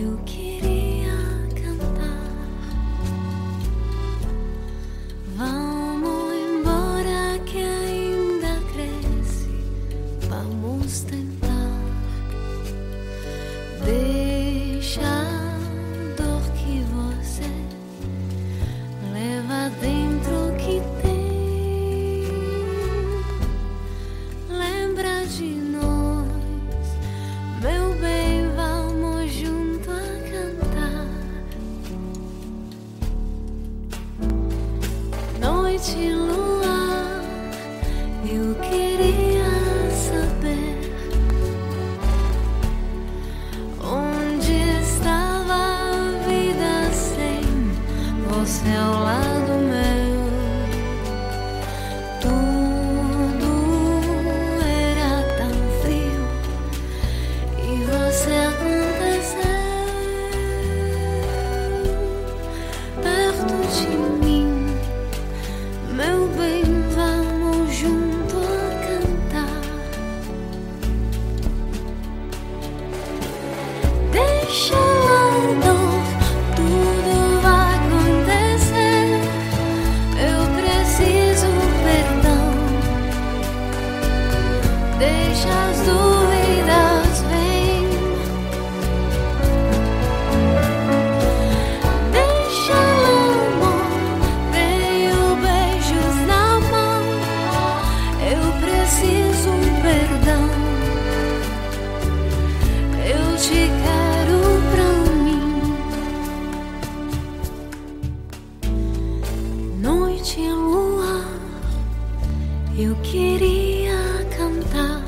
you keep 晴 te pra mim. Noite em lua, eu queria cantar.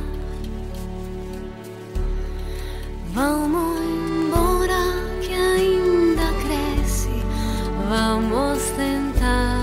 Vamos embora que ainda cresce. Vamos tentar.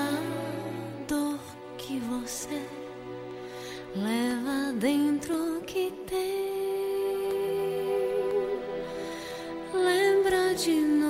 you